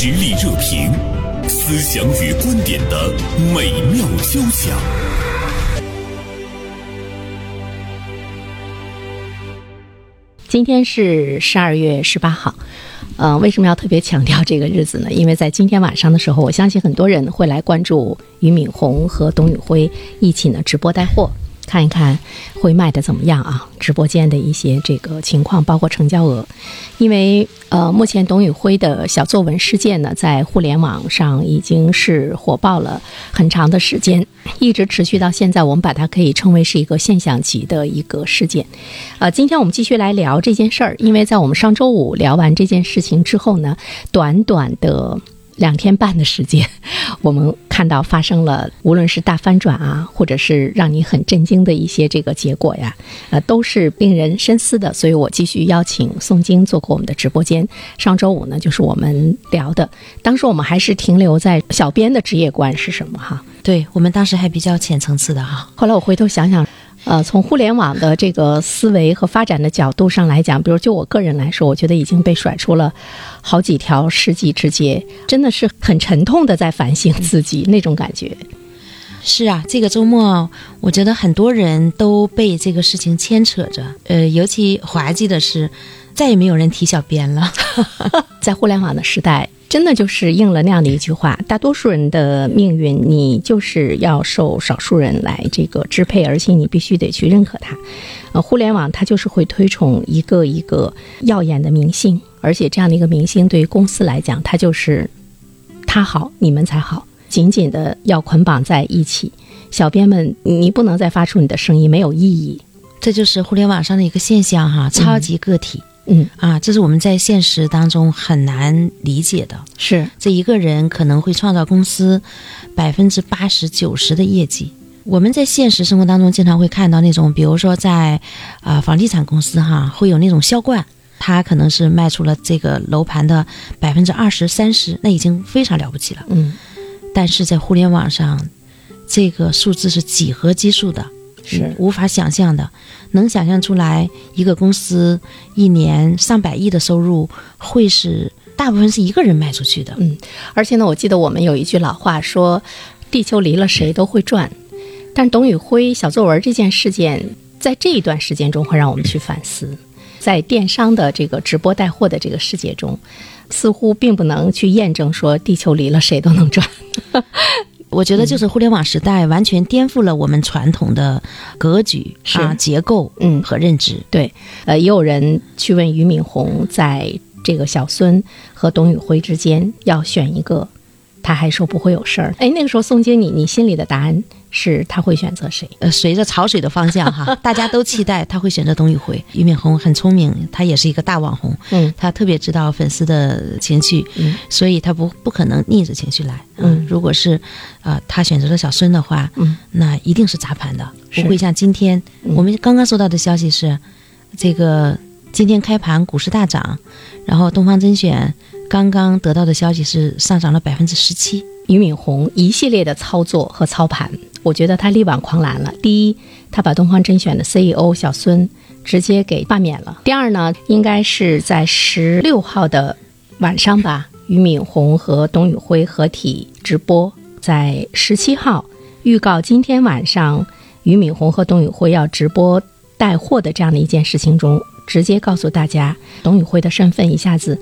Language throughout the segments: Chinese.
实力热评，思想与观点的美妙交响。今天是十二月十八号，呃，为什么要特别强调这个日子呢？因为在今天晚上的时候，我相信很多人会来关注俞敏洪和董宇辉一起呢直播带货。看一看会卖的怎么样啊？直播间的一些这个情况，包括成交额。因为呃，目前董宇辉的小作文事件呢，在互联网上已经是火爆了很长的时间，一直持续到现在。我们把它可以称为是一个现象级的一个事件。呃，今天我们继续来聊这件事儿，因为在我们上周五聊完这件事情之后呢，短短的。两天半的时间，我们看到发生了，无论是大翻转啊，或者是让你很震惊的一些这个结果呀，呃，都是令人深思的。所以我继续邀请宋晶做过我们的直播间。上周五呢，就是我们聊的，当时我们还是停留在小编的职业观是什么哈？对我们当时还比较浅层次的哈。后来我回头想想。呃，从互联网的这个思维和发展的角度上来讲，比如就我个人来说，我觉得已经被甩出了好几条世纪之街，真的是很沉痛的在反省自己那种感觉。是啊，这个周末我觉得很多人都被这个事情牵扯着。呃，尤其滑稽的是，再也没有人提小编了，在互联网的时代。真的就是应了那样的一句话：大多数人的命运，你就是要受少数人来这个支配，而且你必须得去认可他。呃，互联网它就是会推崇一个一个耀眼的明星，而且这样的一个明星对于公司来讲，它就是他好你们才好，紧紧的要捆绑在一起。小编们，你不能再发出你的声音，没有意义。这就是互联网上的一个现象哈，超级个体。嗯啊，这是我们在现实当中很难理解的。是，这一个人可能会创造公司百分之八十九十的业绩。我们在现实生活当中经常会看到那种，比如说在啊房地产公司哈，会有那种销冠，他可能是卖出了这个楼盘的百分之二十三十，那已经非常了不起了。嗯，但是在互联网上，这个数字是几何级数的。是无法想象的，能想象出来一个公司一年上百亿的收入会是大部分是一个人卖出去的。嗯，而且呢，我记得我们有一句老话说：“地球离了谁都会转。”但董宇辉小作文这件事件，在这一段时间中会让我们去反思，在电商的这个直播带货的这个世界中，似乎并不能去验证说地球离了谁都能转。我觉得就是互联网时代完全颠覆了我们传统的格局啊结构嗯和认知。对，呃，也有人去问俞敏洪，在这个小孙和董宇辉之间要选一个，他还说不会有事儿。哎，那个时候宋经理，你心里的答案？是他会选择谁？呃，随着潮水的方向哈，大家都期待他会选择董宇辉。俞敏洪很聪明，他也是一个大网红，嗯，他特别知道粉丝的情绪，嗯，所以他不不可能逆着情绪来，嗯，如果是，呃，他选择了小孙的话，嗯，那一定是砸盘的，不会像今天我们刚刚收到的消息是，这个今天开盘股市大涨，然后东方甄选刚刚得到的消息是上涨了百分之十七。俞敏洪一系列的操作和操盘，我觉得他力挽狂澜了。第一，他把东方甄选的 CEO 小孙直接给罢免了。第二呢，应该是在十六号的晚上吧，俞敏洪和董宇辉合体直播，在十七号预告今天晚上俞敏洪和董宇辉要直播带货的这样的一件事情中，直接告诉大家，董宇辉的身份一下子。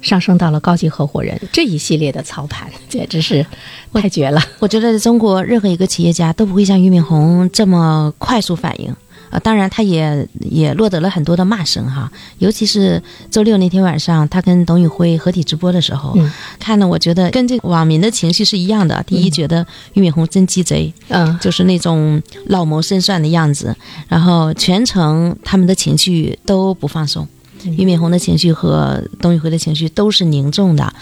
上升到了高级合伙人，这一系列的操盘 简直是太绝了。我觉得在中国任何一个企业家都不会像俞敏洪这么快速反应啊！当然，他也也落得了很多的骂声哈。尤其是周六那天晚上，他跟董宇辉合体直播的时候，看了我觉得跟这个网民的情绪是一样的。第一，觉得俞敏洪真鸡贼，嗯，就是那种老谋深算的样子。然后全程他们的情绪都不放松。俞敏洪的情绪和董宇辉的情绪都是凝重的，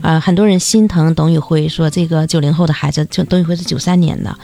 啊，很多人心疼董宇辉，说这个九零后的孩子，就董宇辉是九三年的，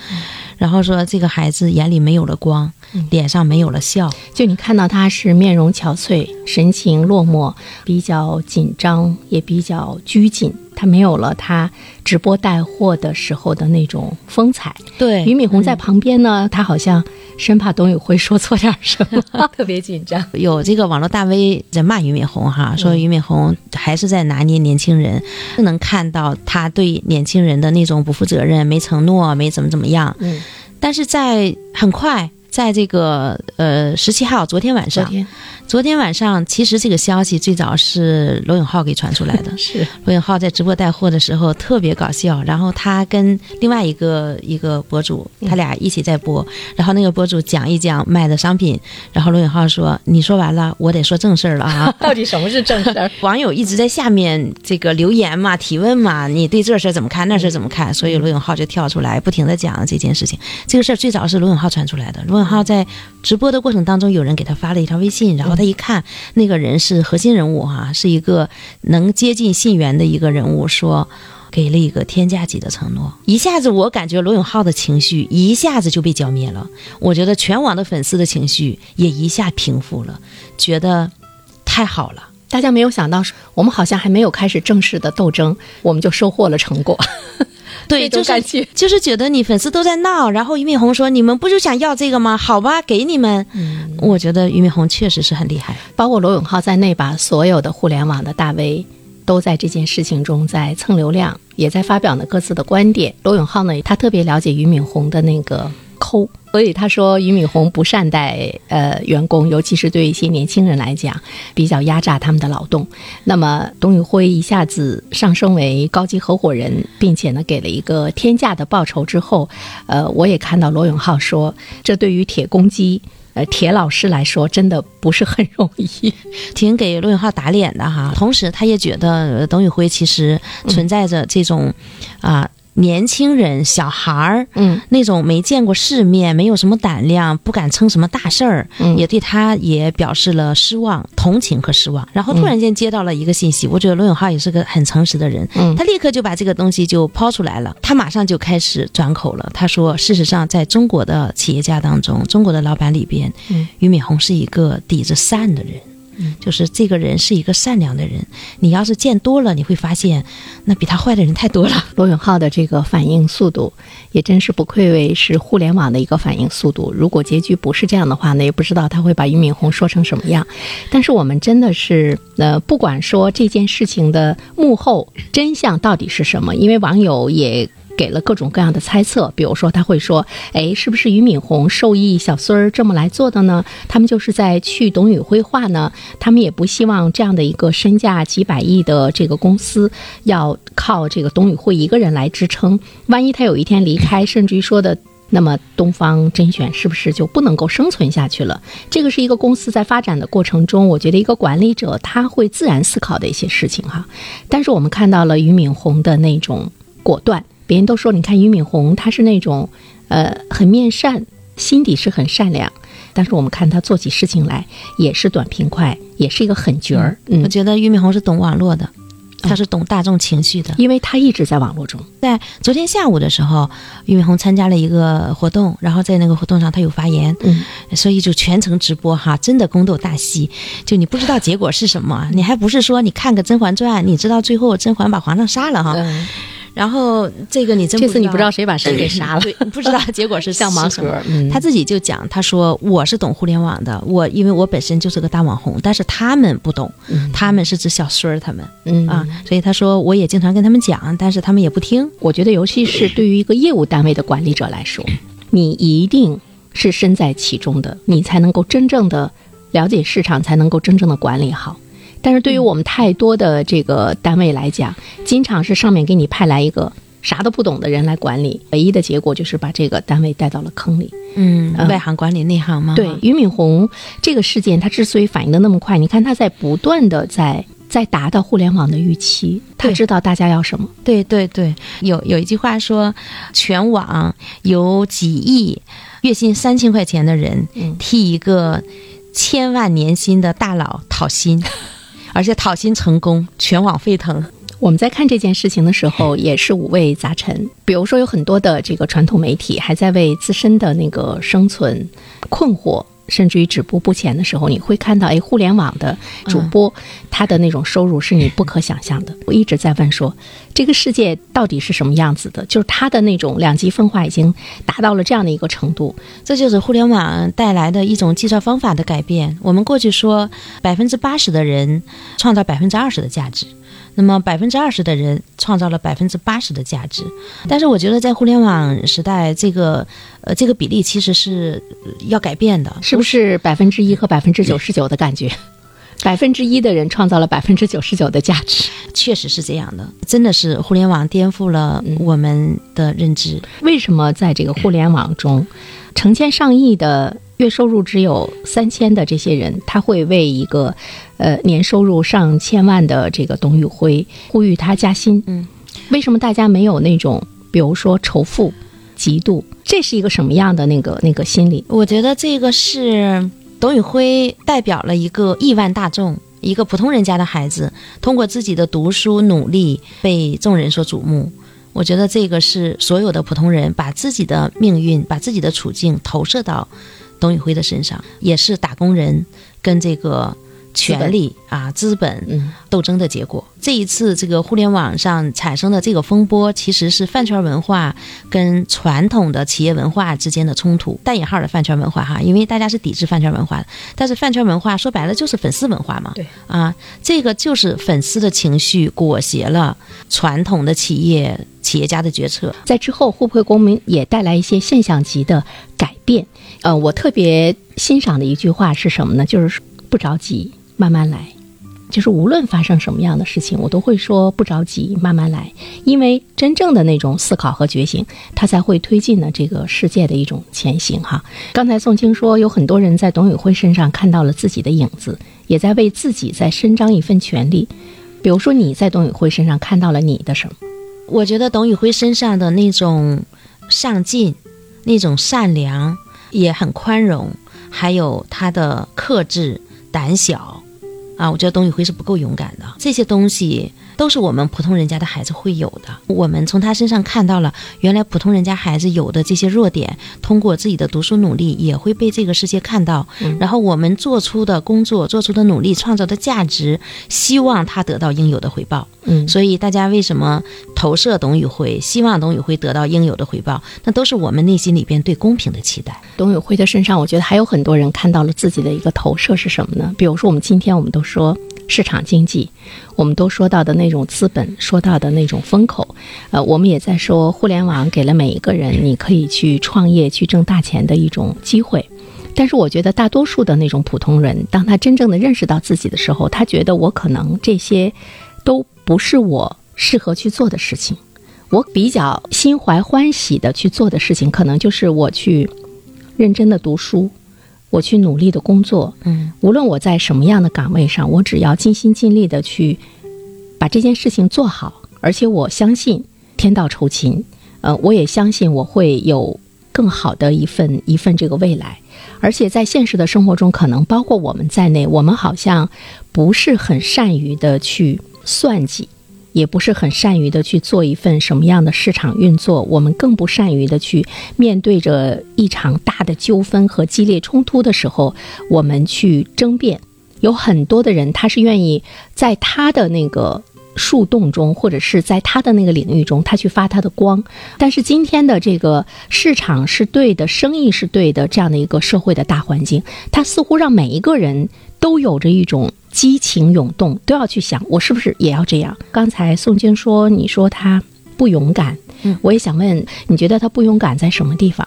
然后说这个孩子眼里没有了光，脸上没有了笑，就你看到他是面容憔悴，神情落寞，比较紧张，也比较拘谨。他没有了他直播带货的时候的那种风采。对俞敏洪在旁边呢，他好像生怕董宇辉说错点什么，特别紧张。有这个网络大 V 在骂俞敏洪哈，说俞敏洪还是在拿捏年轻人，能看到他对年轻人的那种不负责任、没承诺、没怎么怎么样。嗯，但是在很快，在这个呃十七号昨天晚上，昨天昨天晚上其实这个消息最早是罗永浩给传出来的。是罗永浩在直播带货的时候特别搞笑，然后他跟另外一个一个博主，他俩一起在播，然后那个博主讲一讲卖的商品，然后罗永浩说：“你说完了，我得说正事儿了啊。”到底什么是正事儿？网友一直在下面这个留言嘛、提问嘛，你对这事儿怎么看？那事儿怎么看？所以罗永浩就跳出来，不停的讲这件事情。这个事儿最早是罗永浩传出来的。罗永浩在直播的过程当中，有人给他发了一条微信，然后他一看，那个人是核心人物哈、是一个能接近信源的一个人物，说。给了一个天价级的承诺，一下子我感觉罗永浩的情绪一下子就被浇灭了。我觉得全网的粉丝的情绪也一下平复了，觉得太好了。大家没有想到，我们好像还没有开始正式的斗争，我们就收获了成果。对，就是感觉 就是觉得你粉丝都在闹，然后俞敏洪说：“你们不就想要这个吗？好吧，给你们。嗯我觉得俞敏洪确实是很厉害。包括罗永浩在内吧，所有的互联网的大 V 都在这件事情中在蹭流量，也在发表呢各自的观点。罗永浩呢，他特别了解俞敏洪的那个抠，所以他说俞敏洪不善待呃员工，尤其是对一些年轻人来讲，比较压榨他们的劳动。那么董宇辉一下子上升为高级合伙人，并且呢给了一个天价的报酬之后，呃，我也看到罗永浩说，这对于铁公鸡。呃，铁老师来说，真的不是很容易。挺给罗永浩打脸的哈。同时，他也觉得董宇辉其实存在着这种啊、年轻人、小孩儿，嗯，那种没见过世面、没有什么胆量、不敢称什么大事儿，嗯也对他也表示了失望、同情和失望。然后突然间接到了一个信息，我觉得罗永浩也是个很诚实的人，嗯他立刻就把这个东西就抛出来了，他马上就开始转口了。他说，事实上，在中国的企业家当中，中国的老板里边，嗯俞敏洪是一个底子善的人。就是这个人是一个善良的人，你要是见多了，你会发现，那比他坏的人太多了。罗永浩的这个反应速度，也真是不愧为是互联网的一个反应速度。如果结局不是这样的话呢，也不知道他会把俞敏洪说成什么样。但是我们真的是，呃，不管说这件事情的幕后真相到底是什么，因为网友也。给了各种各样的猜测，比如说他会说：“哎，是不是俞敏洪授意小孙儿这么来做的呢？他们就是在去董宇辉化呢？他们也不希望这样的一个身价几百亿的这个公司要靠这个董宇辉一个人来支撑。万一他有一天离开，甚至于说的。”那么东方甄选是不是就不能够生存下去了？这个是一个公司在发展的过程中，我觉得一个管理者他会自然思考的一些事情哈。但是我们看到了俞敏洪的那种果断，别人都说你看俞敏洪他是那种呃很面善，心底是很善良，但是我们看他做起事情来也是短平快，也是一个狠角儿。嗯我，觉得俞敏洪是懂网络的，他是懂大众情绪的。因为他一直在网络中。在昨天下午的时候，俞敏洪参加了一个活动，然后在那个活动上他有发言，嗯，所以就全程直播哈，真的宫斗大戏，就你不知道结果是什么，你还不是说你看个《甄嬛传》，你知道最后甄嬛把皇上杀了哈，嗯，然后这个你真这次你不知道道谁把谁给杀了，对，不知道结果是像盲盒。嗯，他自己就讲，他说我是懂互联网的，我因为我本身就是个大网红，但是他们不懂，嗯他们是指小孙儿他们嗯啊，所以他说我也经常跟他们讲，但是他们也不听。我觉得，尤其是对于一个业务单位的管理者来说，你一定是身在其中的，你才能够真正的了解市场，才能够真正的管理好。但是对于我们太多的这个单位来讲，经常是上面给你派来一个啥都不懂的人来管理，唯一的结果就是把这个单位带到了坑里。嗯，嗯外行管理内行嘛。对，俞敏洪这个事件，他之所以反应的那么快，你看他在不断的在在达到互联网的预期，他知道大家要什么。对对对，有有一句话说，全网有几亿月薪三千块钱的人嗯替一个千万年薪的大佬讨薪，而且讨薪成功，全网沸腾。我们在看这件事情的时候，也是五味杂陈。比如说，有很多的这个传统媒体还在为自身的那个生存困惑，甚至于止步不前的时候，你会看到，哎，互联网的主播、他的那种收入是你不可想象的。我一直在问说，这个世界到底是什么样子的？就是他的那种两极分化已经达到了这样的一个程度。这就是互联网带来的一种计算方法的改变。我们过去说，百分之八十的人创造百分之二十的价值。那么百分之二十的人创造了百分之八十的价值，但是我觉得在互联网时代，这个呃这个比例其实是要改变的，是不是百分之一和百分之九十九的感觉？百分之一的人创造了百分之九十九的价值，确实是这样的，真的是互联网颠覆了我们的认知。为什么在这个互联网中，成千上亿的？月收入只有三千的这些人，他会为一个，呃，年收入上千万的这个董宇辉呼吁他加薪。嗯，为什么大家没有那种，比如说仇富、嫉妒？这是一个什么样的那个那个心理？我觉得这个是董宇辉代表了一个亿万大众，一个普通人家的孩子，通过自己的读书努力被众人所瞩目。我觉得这个是所有的普通人把自己的命运、把自己的处境投射到。董宇辉的身上也是打工人跟这个权力啊资本斗争的结果。这一次这个互联网上产生的这个风波，其实是饭圈文化跟传统的企业文化之间的冲突。带引号的饭圈文化哈，因为大家是抵制饭圈文化的，但是饭圈文化说白了就是粉丝文化嘛。对啊，这个就是粉丝的情绪裹挟了传统的企业企业家的决策。在之后会不会公民也带来一些现象级的改变？呃，我特别欣赏的一句话是什么呢？就是不着急，慢慢来。就是无论发生什么样的事情，我都会说不着急，慢慢来。因为真正的那种思考和觉醒，它才会推进了这个世界的一种前行。哈，刚才宋青说，有很多人在董宇辉身上看到了自己的影子，也在为自己在伸张一份权利。比如说，你在董宇辉身上看到了你的什么？我觉得董宇辉身上的那种上进，那种善良。也很宽容，还有他的克制、胆小，啊，我觉得董宇辉是不够勇敢的。这些东西。都是我们普通人家的孩子会有的。我们从他身上看到了，原来普通人家孩子有的这些弱点，通过自己的读书努力，也会被这个世界看到。然后我们做出的工作、做出的努力、创造的价值，希望他得到应有的回报。嗯，所以大家为什么投射董宇辉，希望董宇辉得到应有的回报？那都是我们内心里边对公平的期待。董宇辉的身上，我觉得还有很多人看到了自己的一个投射是什么呢？比如说，我们今天我们都说。市场经济，我们都说到的那种资本，说到的那种风口，呃，我们也在说互联网给了每一个人你可以去创业、去挣大钱的一种机会。但是，我觉得大多数的那种普通人，当他真正的认识到自己的时候，他觉得我可能这些都不是我适合去做的事情。我比较心怀欢喜的去做的事情，可能就是我去认真的读书。我去努力的工作，嗯，无论我在什么样的岗位上，我只要尽心尽力的去把这件事情做好，而且我相信天道酬勤，呃，我也相信我会有更好的一份一份这个未来，而且在现实的生活中，可能包括我们在内，我们好像不是很善于的去算计。也不是很善于的去做一份什么样的市场运作，我们更不善于的去面对着一场大的纠纷和激烈冲突的时候，我们去争辩。有很多的人，他是愿意在他的那个树洞中，或者是在他的那个领域中，他去发他的光。但是今天的这个市场是对的，生意是对的，这样的一个社会的大环境，它似乎让每一个人都有着一种。激情涌动，都要去想，我是不是也要这样？刚才宋军说，你说他不勇敢，嗯，我也想问，你觉得他不勇敢在什么地方？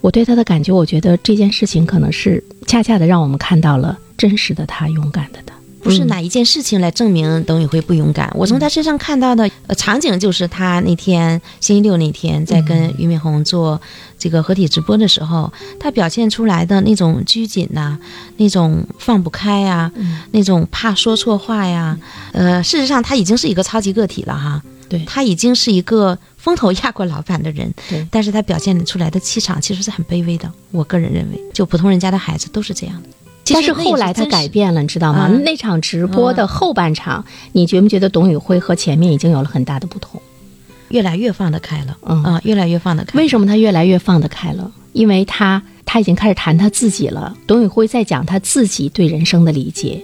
我对他的感觉，我觉得这件事情可能是恰恰的让我们看到了真实的他，勇敢的他。不是哪一件事情来证明董宇辉不勇敢。我从他身上看到的呃场景，就是他那天星期六那天在跟俞敏洪做这个合体直播的时候，他表现出来的那种拘谨呐，那种放不开呀，那种怕说错话呀。呃，事实上他已经是一个超级个体了哈。对，他已经是一个风头压过老板的人。对，但是他表现出来的气场其实是很卑微的。我个人认为，就普通人家的孩子都是这样的。但是后来他改变了，你知道吗？那场直播的后半场，你觉不觉得董宇辉和前面已经有了很大的不同？越来越放得开了，嗯啊，越来越放得开。为什么他越来越放得开了？因为他他已经开始谈他自己了。董宇辉在讲他自己对人生的理解，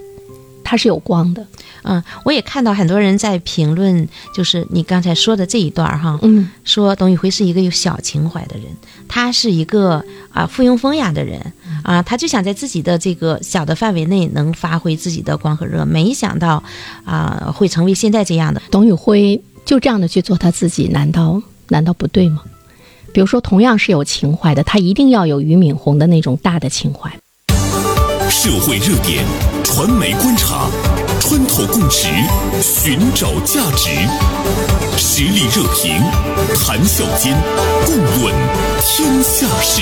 他是有光的。嗯，我也看到很多人在评论，就是你刚才说的这一段儿哈，嗯说董宇辉是一个有小情怀的人，他是一个啊附庸风雅的人啊，他就想在自己的这个小的范围内能发挥自己的光和热，没想到啊会成为现在这样的。董宇辉就这样的去做他自己，难道难道不对吗？比如说，同样是有情怀的，他一定要有俞敏洪的那种大的情怀。社会热点，传媒观察，穿透共识，寻找价值，实力热评，谈笑间，共论天下事。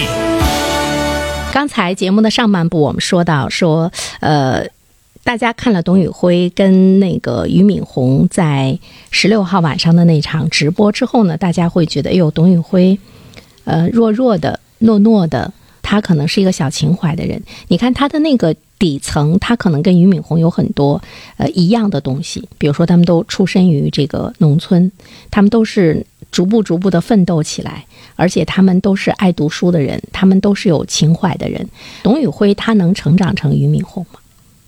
刚才节目的上半部我们说到说，呃，大家看了董宇辉跟那个俞敏洪在十六号晚上的那场直播之后呢，大家会觉得，哎呦，董宇辉，呃，弱弱的、糯糯的，他可能是一个小情怀的人。你看他的那个底层，他可能跟俞敏洪有很多呃一样的东西，比如说他们都出身于这个农村，他们都是逐步逐步的奋斗起来。而且他们都是爱读书的人，他们都是有情怀的人。董宇辉他能成长成俞敏洪吗？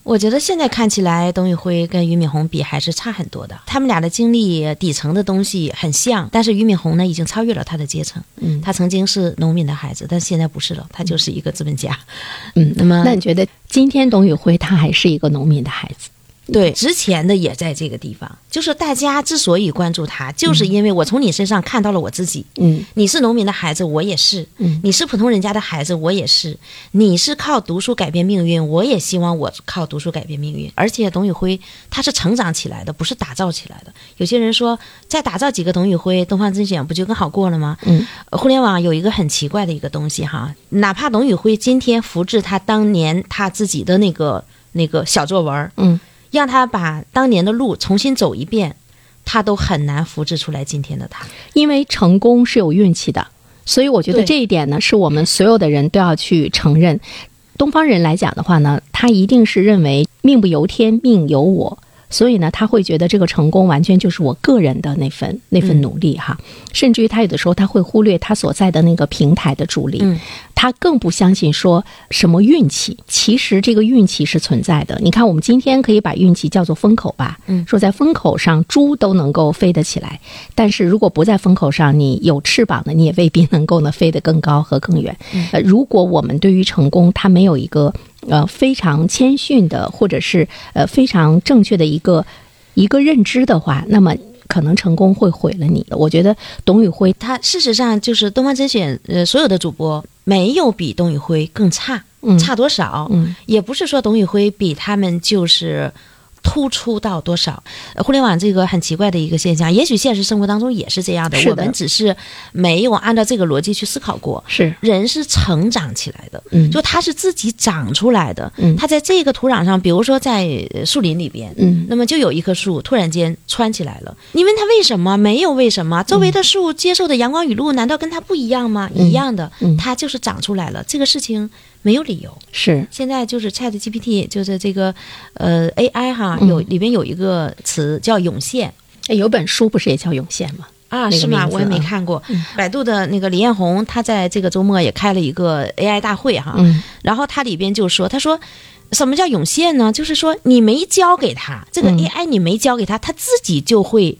我觉得现在看起来，董宇辉跟俞敏洪比还是差很多的。他们俩的经历底层的东西很像，但是俞敏洪呢已经超越了他的阶层。嗯他曾经是农民的孩子，但现在不是了，他就是一个资本家。嗯，那么那你觉得今天董宇辉他还是一个农民的孩子？对，值钱的也在这个地方，就是大家之所以关注他，就是因为我从你身上看到了我自己。嗯你是农民的孩子，我也是；嗯你是普通人家的孩子，我也是。你是靠读书改变命运，我也希望我靠读书改变命运。而且董宇辉他是成长起来的，不是打造起来的。有些人说，再打造几个董宇辉，东方甄选不就更好过了吗？嗯，互联网有一个很奇怪的一个东西哈，哪怕董宇辉今天复制他当年他自己的那个那个小作文，嗯让他把当年的路重新走一遍，他都很难复制出来今天的他。因为成功是有运气的，所以我觉得这一点呢，是我们所有的人都要去承认。东方人来讲的话呢，他一定是认为命不由天，命由我。所以呢，他会觉得这个成功完全就是我个人的那份那份努力哈，甚至于他有的时候他会忽略他所在的那个平台的助力，嗯。他更不相信说什么运气，其实这个运气是存在的。你看，我们今天可以把运气叫做风口吧，嗯。说在风口上猪都能够飞得起来，但是如果不在风口上，你有翅膀的，你也未必能够呢飞得更高和更远。呃，如果我们对于成功，它没有一个呃非常谦逊的，或者是呃非常正确的一个一个认知的话，那么可能成功会毁了你的。我觉得董宇辉他事实上就是东方甄选，呃，所有的主播没有比董宇辉更差，嗯差多少？嗯也不是说董宇辉比他们就是突出到多少。呃互联网这个很奇怪的一个现象，也许现实生活当中也是这样的，的我们只是没有按照这个逻辑去思考过。是人是成长起来的，嗯就他是自己长出来的。嗯他在这个土壤上，比如说在呃树林里边，嗯那么就有一棵树突然间窜起来了。你问他为什么？没有为什么，周围的树接受的阳光雨露难道跟它不一样吗？嗯一样的嗯，它就是长出来了。这个事情没有理由。是现在就是 Chat GPT，就是这个呃 AI 哈，嗯有里边有一个词叫涌现。哎有本书不是也叫涌现吗？啊，是吗？我也没啊看过。百度的那个李彦宏，他在这个周末也开了一个 AI 大会哈，嗯然后他里边就说，他说什么叫涌现呢？就是说你没教给他这个嗯 AI，你没教给他，他自己就会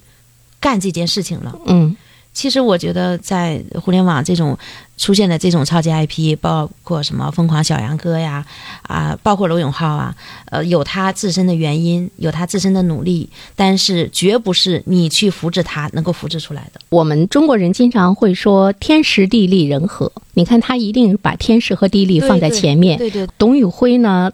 干这件事情了。嗯其实我觉得，在互联网这种出现的这种超级 IP，包括什么疯狂小杨哥呀，啊，包括罗永浩啊，呃，有他自身的原因，有他自身的努力，但是绝不是你去复制他能够复制出来的。我们中国人经常会说天时地利人和，你看他一定把天时和地利放在前面。对对，董宇辉呢，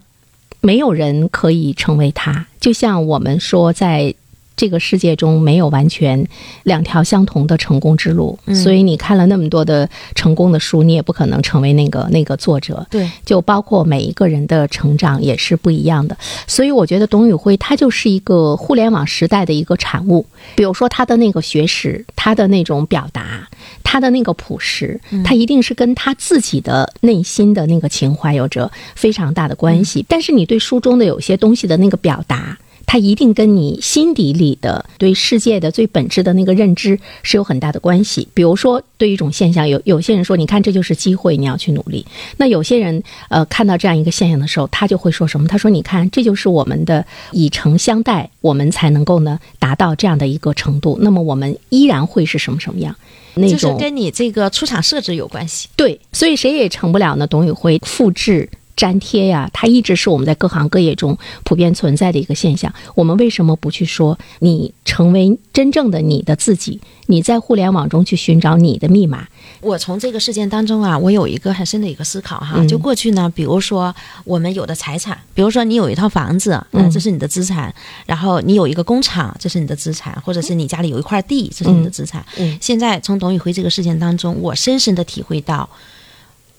没有人可以成为他，就像我们说在。这个世界中没有完全两条相同的成功之路，嗯所以你看了那么多的成功的书，你也不可能成为那个那个作者。对，就包括每一个人的成长也是不一样的，所以我觉得董宇辉他就是一个互联网时代的一个产物。比如说他的那个学识，他的那种表达，他的那个朴实，他一定是跟他自己的内心的那个情怀有着非常大的关系。但是你对书中的有些东西的那个表达。它一定跟你心底里的对世界的最本质的那个认知是有很大的关系。比如说，对一种现象，有有些人说，你看这就是机会，你要去努力。那有些人呃看到这样一个现象的时候，他就会说什么？他说，你看这就是我们的以诚相待，我们才能够呢达到这样的一个程度。那么我们依然会是什么什么样？那就是种跟你这个出厂设置有关系。对，所以谁也成不了呢。董宇辉复制。粘贴呀，它一直是我们在各行各业中普遍存在的一个现象。我们为什么不去说你成为真正的你的自己？你在互联网中去寻找你的密码。我从这个事件当中啊，我有一个很深的一个思考哈。嗯就过去呢，比如说我们有的财产，比如说你有一套房子，嗯这是你的资产；然后你有一个工厂，这是你的资产；或者是你家里有一块地，这是你的资产。嗯现在从董宇辉这个事件当中，我深深的体会到，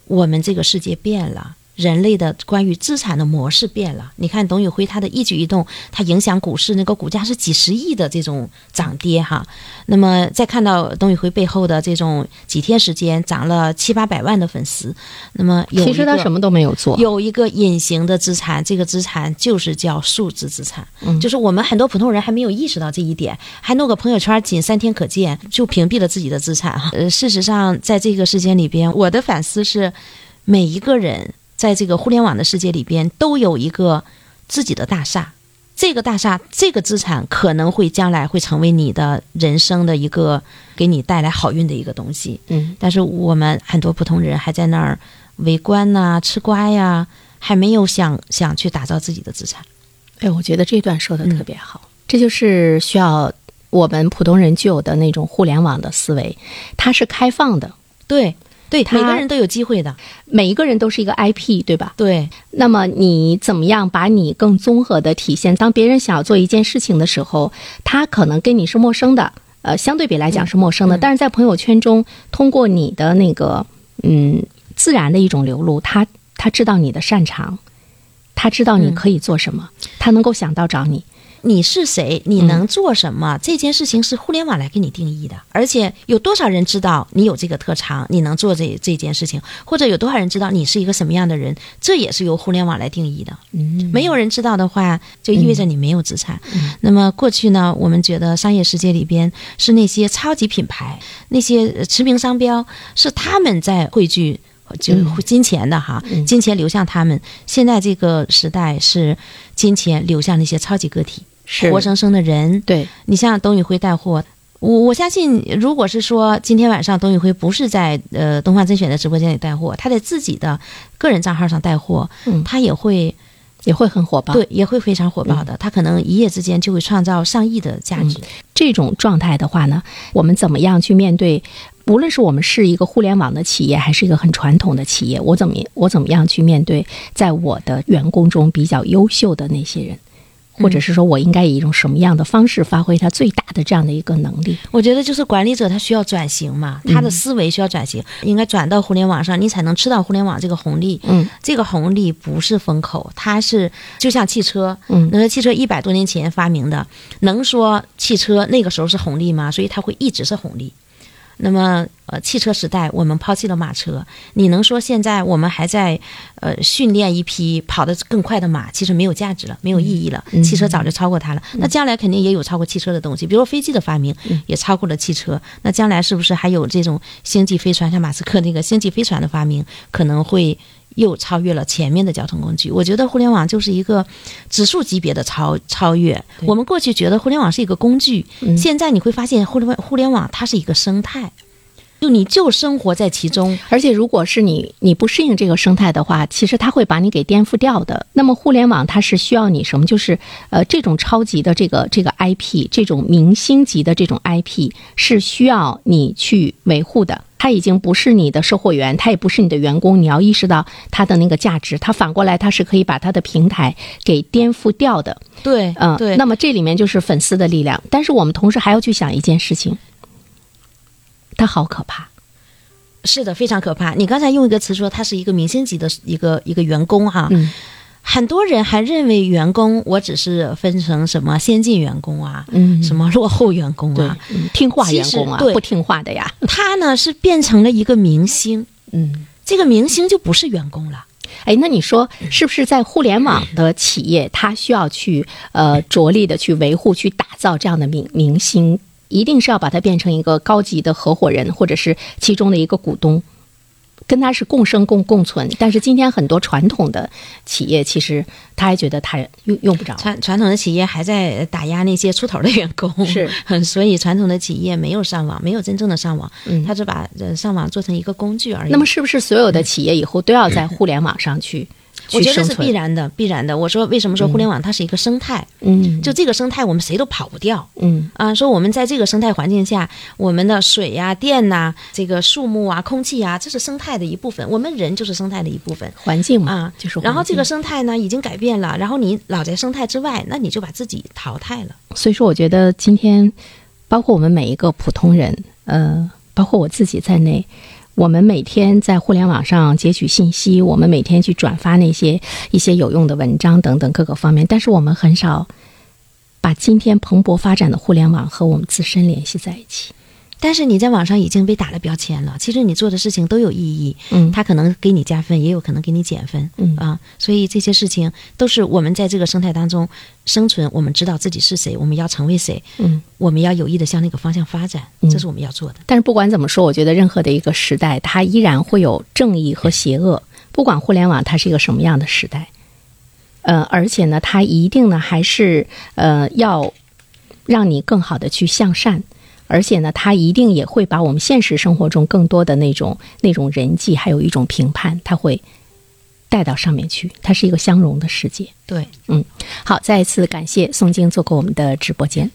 我们这个世界变了。人类的关于资产的模式变了。你看董宇辉他的一举一动，他影响股市，那个股价是几十亿的这种涨跌哈。那么再看到董宇辉背后的这种几天时间涨了七八百万的粉丝，那么有其实他什么？都没有做。有一个隐形的资产，这个资产就是叫数字资产，嗯就是我们很多普通人还没有意识到这一点，还弄个朋友圈，仅三天可见就屏蔽了自己的资产哈。呃，事实上，在这个事件里边，我的反思是，每一个人在这个互联网的世界里边都有一个自己的大厦。这个大厦，这个资产可能会将来会成为你的人生的一个给你带来好运的一个东西。嗯，但是我们很多普通人还在那儿围观呐、吃瓜呀，还没有想想去打造自己的资产。哎，我觉得这段说的特别好，这就是需要我们普通人具有的那种互联网的思维，它是开放的，对对，他每个人都有机会的。每一个人都是一个 IP，对吧？对那么你怎么样把你更综合的体现？当别人想要做一件事情的时候，他可能跟你是陌生的，呃，相对比来讲是陌生的，嗯但是在朋友圈中，通过你的那个嗯自然的一种流露，他他知道你的擅长，他知道你嗯可以做什么，他能够想到找你。你是谁，你能做什么，这件事情是互联网来给你定义的。而且有多少人知道你有这个特长，你能做这这件事情，或者有多少人知道你是一个什么样的人，这也是由互联网来定义的。嗯，没有人知道的话，就意味着你没有资产。那么过去呢，我们觉得商业世界里边是那些超级品牌，那些呃驰名商标，是他们在汇聚。就嗯金钱的哈，嗯金钱流向他们。现在这个时代是金钱流向那些超级个体，是活生生的人。对，你像董宇辉带货，我我相信，如果是说今天晚上董宇辉不是在呃东方甄选的直播间里带货，他在自己的个人账号上带货，嗯他也会也会很火爆。对，也会非常火爆的。他可能一夜之间就会创造上亿的价值。这种状态的话呢，我们怎么样去面对？无论是我们是一个互联网的企业，还是一个很传统的企业，我怎么我怎么样去面对在我的员工中比较优秀的那些人，或者是说我应该以一种什么样的方式发挥他最大的这样的一个能力？我觉得就是管理者他需要转型嘛，他的思维需要转型，应该转到互联网上，你才能吃到互联网这个红利。嗯这个红利不是风口，它是就像汽车，嗯那个汽车一百多年前发明的，能说汽车那个时候是红利吗？所以它会一直是红利。那么，呃，汽车时代我们抛弃了马车，你能说现在我们还在呃训练一匹跑得更快的马，其实没有价值了，没有意义了。嗯汽车早就超过它了，那将来肯定也有超过汽车的东西，比如说飞机的发明也超过了汽车。那将来是不是还有这种星际飞船？像马斯克那个星际飞船的发明，可能会又超越了前面的交通工具。我觉得互联网就是一个指数级别的超超越。我们过去觉得互联网是一个工具，嗯现在你会发现互联互联网它是一个生态，就你就生活在其中。而且，如果是你你不适应这个生态的话，其实它会把你给颠覆掉的。那么，互联网它是需要你什么？就是呃，这种超级的这个这个 IP，这种明星级的这种 IP 是需要你去维护的。它已经不是你的售货员，他也不是你的员工，你要意识到他的那个价值。他反过来，他是可以把他的平台给颠覆掉的。对，嗯，对。那么这里面就是粉丝的力量，但是我们同时还要去想一件事情，他好可怕。是的，非常可怕。你刚才用一个词说他是一个明星级的一个一个员工哈，嗯很多人还认为员工我只是分成什么先进员工啊，嗯什么落后员工啊，，嗯听话员工啊不听话的呀。他呢是变成了一个明星，嗯，这个明星就不是员工了。哎，那你说是不是在互联网的企业，他需要去呃着力的去维护、去打造这样的明明星，一定是要把它变成一个高级的合伙人，或者是其中的一个股东？跟他是共生共共存，但是今天很多传统的企业，其实他还觉得他用用不着。传传统的企业还在打压那些出头的员工，是，所以传统的企业没有上网，没有真正的上网，嗯他只把呃上网做成一个工具而已。那么是不是所有的企业以后都要在互联网上去？我觉得是必然的，必然的。我说为什么说互联网它是一个生态？嗯，就这个生态，我们谁都跑不掉。嗯啊，说我们在这个生态环境下，我们的水呀、电呐、这个树木啊、空气啊，这是生态的一部分。我们人就是生态的一部分环境嘛，啊，就是。然后这个生态呢已经改变了，然后你老在生态之外，那你就把自己淘汰了。所以说，我觉得今天，包括我们每一个普通人，呃，包括我自己在内，我们每天在互联网上截取信息，我们每天去转发那些一些有用的文章等等各个方面，但是我们很少把今天蓬勃发展的互联网和我们自身联系在一起。但是你在网上已经被打了标签了，其实你做的事情都有意义，嗯他可能给你加分，也有可能给你减分，嗯啊，所以这些事情都是我们在这个生态当中生存，我们知道自己是谁，我们要成为谁，嗯。我们要有意的向那个方向发展，嗯这是我们要做的。但是不管怎么说，我觉得任何的一个时代，它依然会有正义和邪恶。不管互联网它是一个什么样的时代，呃，而且呢，它一定呢还是呃要让你更好的去向善，而且呢，它一定也会把我们现实生活中更多的那种那种人际，还有一种评判，它会带到上面去。它是一个相融的世界。对，嗯好，再一次感谢宋晶做过我们的直播间。